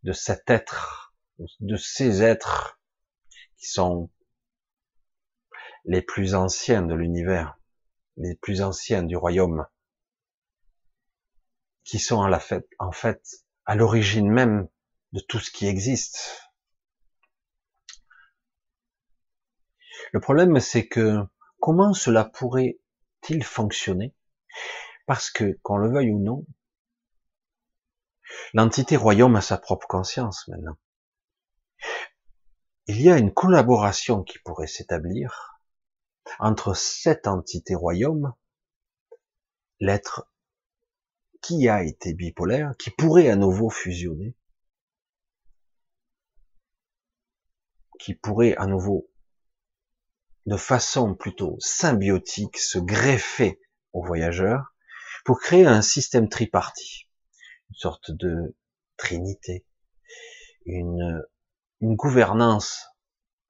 de cet être, de ces êtres qui sont les plus anciens de l'univers, les plus anciens du royaume, qui sont en fait, à l'origine même de tout ce qui existe. Le problème, c'est que comment cela pourrait-il fonctionner? Parce que, qu'on le veuille ou non, L'entité royaume a sa propre conscience maintenant. Il y a une collaboration qui pourrait s'établir entre cette entité royaume, l'être qui a été bipolaire, qui pourrait à nouveau fusionner, qui pourrait à nouveau, de façon plutôt symbiotique, se greffer aux voyageurs pour créer un système tripartite une sorte de trinité, une, une gouvernance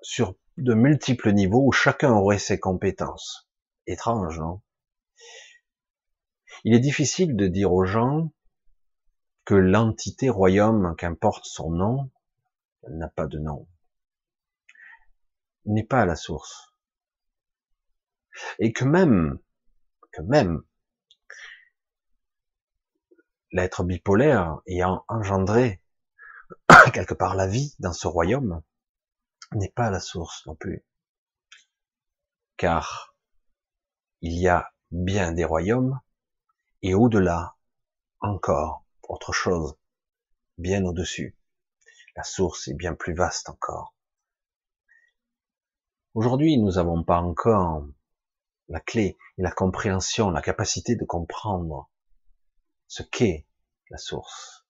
sur de multiples niveaux où chacun aurait ses compétences. Étrange, non? Il est difficile de dire aux gens que l'entité royaume, qu'importe son nom, n'a pas de nom, n'est pas à la source. Et que même, que même l'être bipolaire ayant engendré quelque part la vie dans ce royaume n'est pas la source non plus. Car il y a bien des royaumes et au-delà encore autre chose, bien au-dessus. La source est bien plus vaste encore. Aujourd'hui, nous n'avons pas encore la clé et la compréhension, la capacité de comprendre ce qu'est la source.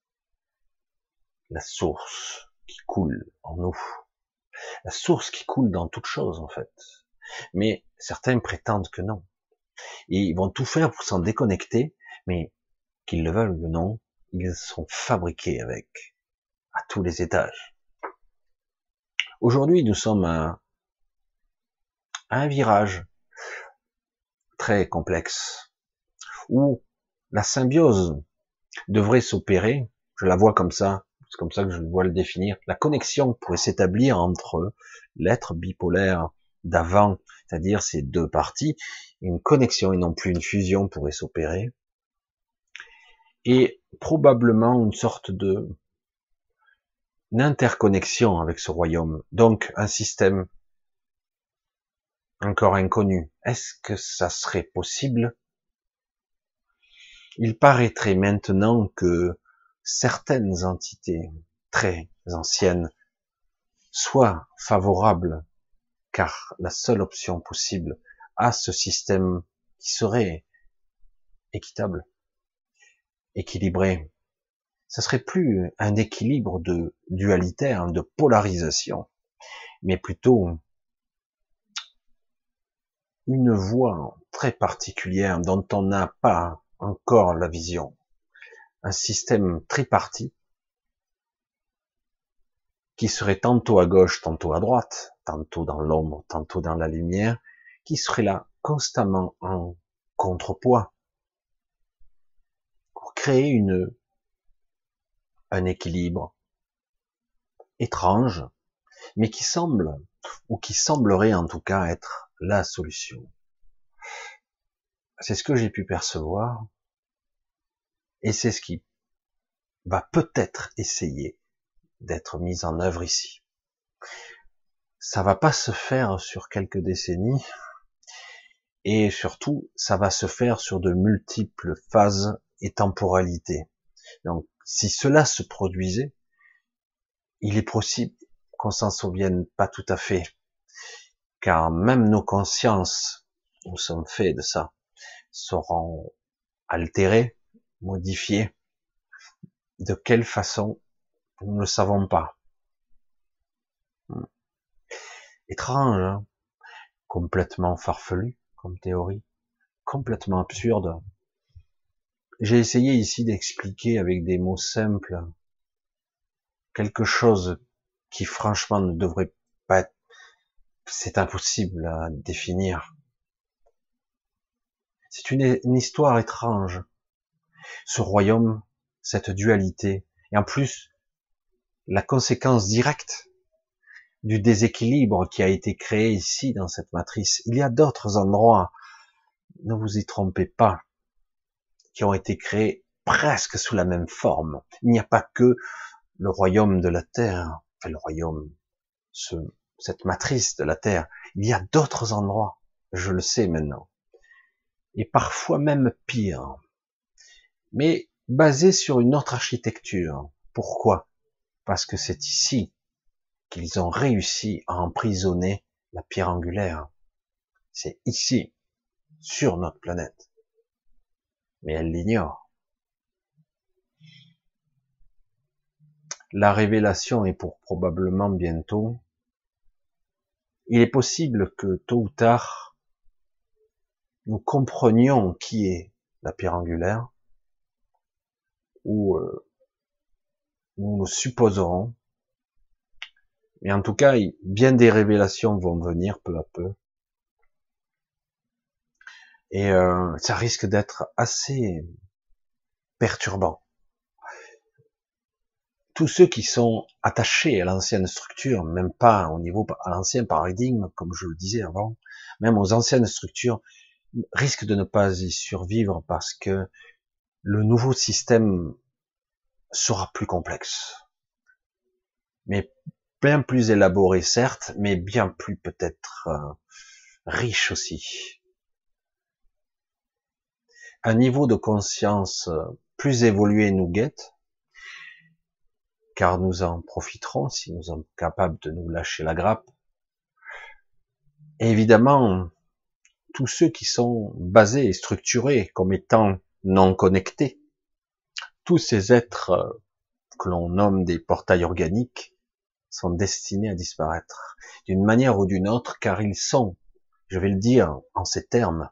La source qui coule en nous. La source qui coule dans toute chose, en fait. Mais certains prétendent que non. Et ils vont tout faire pour s'en déconnecter, mais qu'ils le veulent ou non, ils sont fabriqués avec, à tous les étages. Aujourd'hui, nous sommes à, un virage très complexe, où la symbiose devrait s'opérer, je la vois comme ça, c'est comme ça que je vois le définir, la connexion pourrait s'établir entre l'être bipolaire d'avant, c'est-à-dire ces deux parties, une connexion et non plus une fusion pourrait s'opérer, et probablement une sorte de interconnexion avec ce royaume, donc un système encore inconnu. Est-ce que ça serait possible? Il paraîtrait maintenant que certaines entités très anciennes soient favorables, car la seule option possible à ce système qui serait équitable, équilibré, ce serait plus un équilibre de dualitaire, de polarisation, mais plutôt une voie très particulière dont on n'a pas encore la vision. Un système tripartite qui serait tantôt à gauche, tantôt à droite, tantôt dans l'ombre, tantôt dans la lumière, qui serait là constamment en contrepoids pour créer une, un équilibre étrange, mais qui semble, ou qui semblerait en tout cas être la solution. C'est ce que j'ai pu percevoir. Et c'est ce qui va peut-être essayer d'être mis en œuvre ici. Ça va pas se faire sur quelques décennies. Et surtout, ça va se faire sur de multiples phases et temporalités. Donc, si cela se produisait, il est possible qu'on s'en souvienne pas tout à fait. Car même nos consciences, nous sommes faits de ça, seront altérées, modifiées. De quelle façon, nous ne savons pas. Hmm. Étrange, hein complètement farfelu comme théorie, complètement absurde. J'ai essayé ici d'expliquer avec des mots simples quelque chose qui franchement ne devrait pas être, c'est impossible à définir. C'est une, histoire étrange. Ce royaume, cette dualité, et en plus, la conséquence directe du déséquilibre qui a été créé ici dans cette matrice. Il y a d'autres endroits, ne vous y trompez pas, qui ont été créés presque sous la même forme. Il n'y a pas que le royaume de la Terre, enfin le royaume, ce, cette matrice de la Terre. Il y a d'autres endroits, je le sais maintenant. Et parfois même pire. Mais basé sur une autre architecture. Pourquoi? Parce que c'est ici qu'ils ont réussi à emprisonner la pierre angulaire. C'est ici, sur notre planète. Mais elle l'ignore. La révélation est pour probablement bientôt. Il est possible que tôt ou tard, nous comprenions qui est la pierre angulaire, ou euh, nous nous supposerons mais en tout cas, bien des révélations vont venir peu à peu. Et euh, ça risque d'être assez perturbant. Tous ceux qui sont attachés à l'ancienne structure, même pas au niveau à l'ancien paradigme, comme je le disais avant, même aux anciennes structures, risquent de ne pas y survivre parce que le nouveau système sera plus complexe. Mais bien plus élaboré certes, mais bien plus peut-être euh, riche aussi. Un niveau de conscience euh, plus évolué nous guette, car nous en profiterons si nous sommes capables de nous lâcher la grappe. Évidemment, tous ceux qui sont basés et structurés comme étant non connectés, tous ces êtres euh, que l'on nomme des portails organiques, sont destinés à disparaître d'une manière ou d'une autre, car ils sont, je vais le dire en ces termes,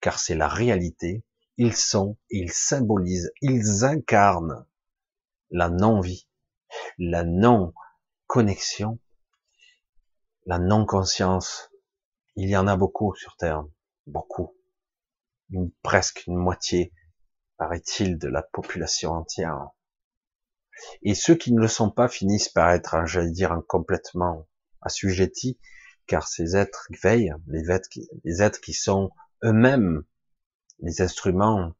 car c'est la réalité, ils sont, ils symbolisent, ils incarnent la non-vie, la non-connexion, la non-conscience. Il y en a beaucoup sur Terre, beaucoup, presque une moitié, paraît-il, de la population entière. Et ceux qui ne le sont pas finissent par être, j'allais dire, complètement assujettis, car ces êtres veillent, les êtres qui sont eux-mêmes les instruments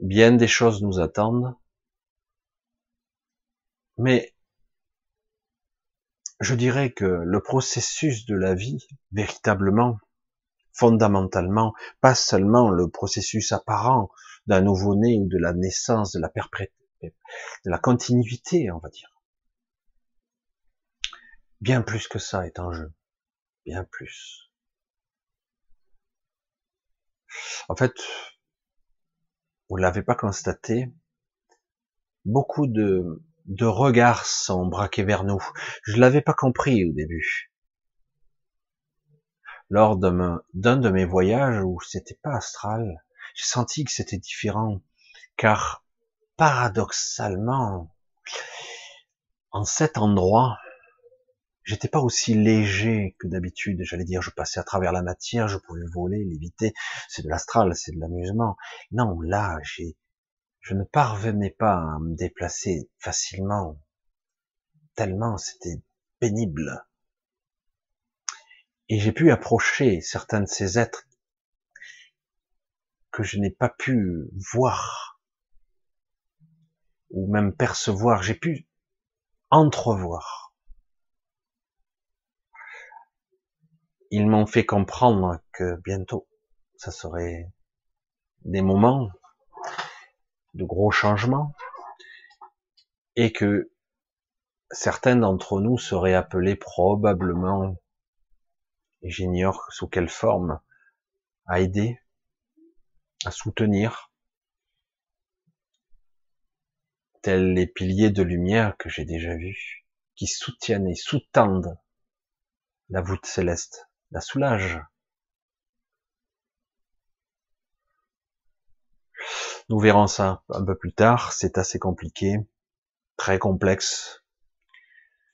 bien des choses nous attendent, mais je dirais que le processus de la vie, véritablement, fondamentalement, pas seulement le processus apparent d'un nouveau-né ou de la naissance, de la de la continuité, on va dire. Bien plus que ça est en jeu. Bien plus. En fait, vous l'avez pas constaté, beaucoup de, de regards sont braqués vers nous. Je l'avais pas compris au début lors d'un de mes voyages où c'était pas astral, j'ai senti que c'était différent, car paradoxalement, en cet endroit, j'étais pas aussi léger que d'habitude. J'allais dire, je passais à travers la matière, je pouvais voler, léviter. C'est de l'astral, c'est de l'amusement. Non, là, j'ai, je ne parvenais pas à me déplacer facilement. Tellement c'était pénible. Et j'ai pu approcher certains de ces êtres que je n'ai pas pu voir ou même percevoir, j'ai pu entrevoir. ils m'ont fait comprendre que bientôt, ça serait des moments de gros changements et que certains d'entre nous seraient appelés probablement, et j'ignore sous quelle forme, à aider, à soutenir, tels les piliers de lumière que j'ai déjà vus, qui soutiennent et sous-tendent la voûte céleste, la soulage. Nous verrons ça un peu plus tard, c'est assez compliqué, très complexe.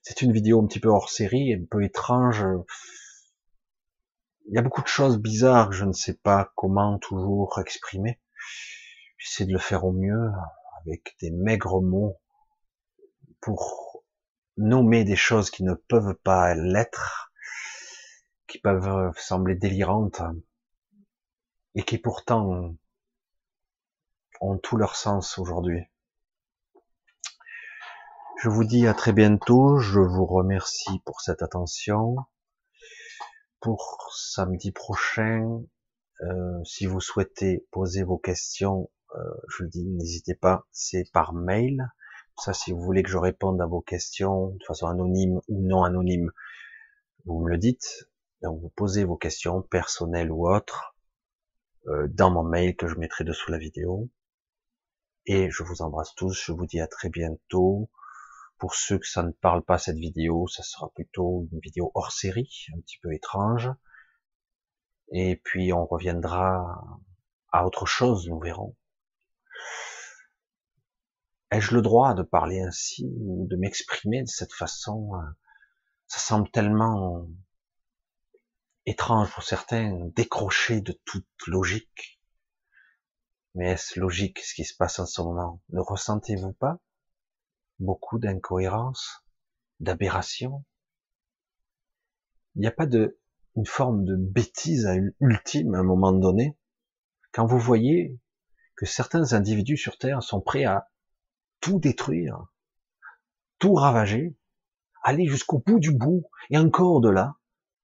C'est une vidéo un petit peu hors série, un peu étrange. Il y a beaucoup de choses bizarres que je ne sais pas comment toujours exprimer. J'essaie de le faire au mieux, avec des maigres mots, pour nommer des choses qui ne peuvent pas l'être, qui peuvent sembler délirantes, et qui pourtant ont tout leur sens aujourd'hui. Je vous dis à très bientôt, je vous remercie pour cette attention. Pour samedi prochain, euh, si vous souhaitez poser vos questions, euh, je vous dis, n'hésitez pas, c'est par mail. Ça, si vous voulez que je réponde à vos questions de façon anonyme ou non anonyme, vous me le dites. Donc vous posez vos questions personnelles ou autres euh, dans mon mail que je mettrai dessous la vidéo. Et je vous embrasse tous, je vous dis à très bientôt. Pour ceux que ça ne parle pas cette vidéo, ça sera plutôt une vidéo hors série, un petit peu étrange. Et puis on reviendra à autre chose, nous verrons. Ai-je le droit de parler ainsi ou de m'exprimer de cette façon Ça semble tellement étrange pour certains, décroché de toute logique. Mais est-ce logique ce qui se passe en ce moment? Ne ressentez-vous pas? Beaucoup d'incohérences, d'aberrations Il n'y a pas de une forme de bêtise ultime à un moment donné quand vous voyez que certains individus sur Terre sont prêts à tout détruire, tout ravager, aller jusqu'au bout du bout et encore au-delà,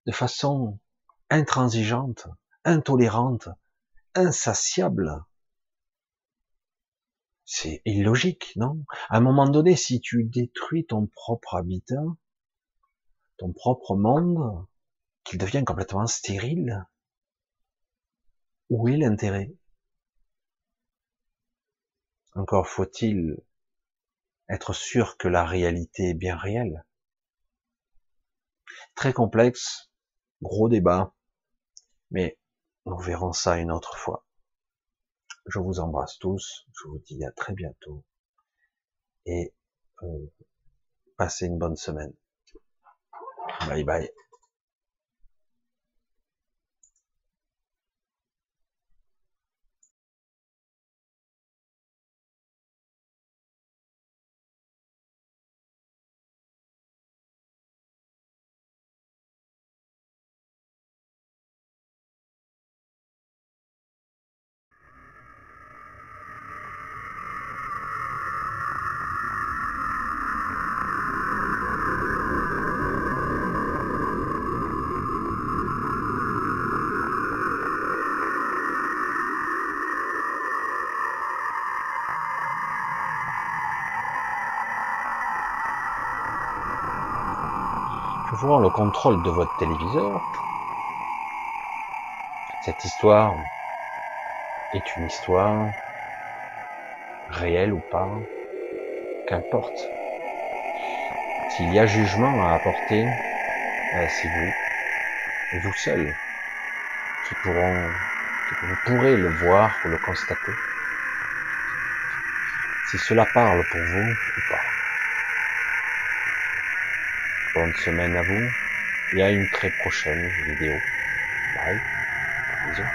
de façon intransigeante, intolérante, insatiable. C'est illogique, non? À un moment donné, si tu détruis ton propre habitat, ton propre monde, qu'il devient complètement stérile, où est l'intérêt? Encore faut-il être sûr que la réalité est bien réelle. Très complexe, gros débat, mais nous verrons ça une autre fois. Je vous embrasse tous. Je vous dis à très bientôt. Et euh, passez une bonne semaine. Bye bye. Le contrôle de votre téléviseur. Cette histoire est une histoire réelle ou pas, qu'importe. S'il y a jugement à apporter, ben, c'est vous, et vous seul, qui pourront, vous pourrez le voir ou le constater. Si cela parle pour vous ou pas. Bonne semaine à vous et à une très prochaine vidéo. Bye. Bisous.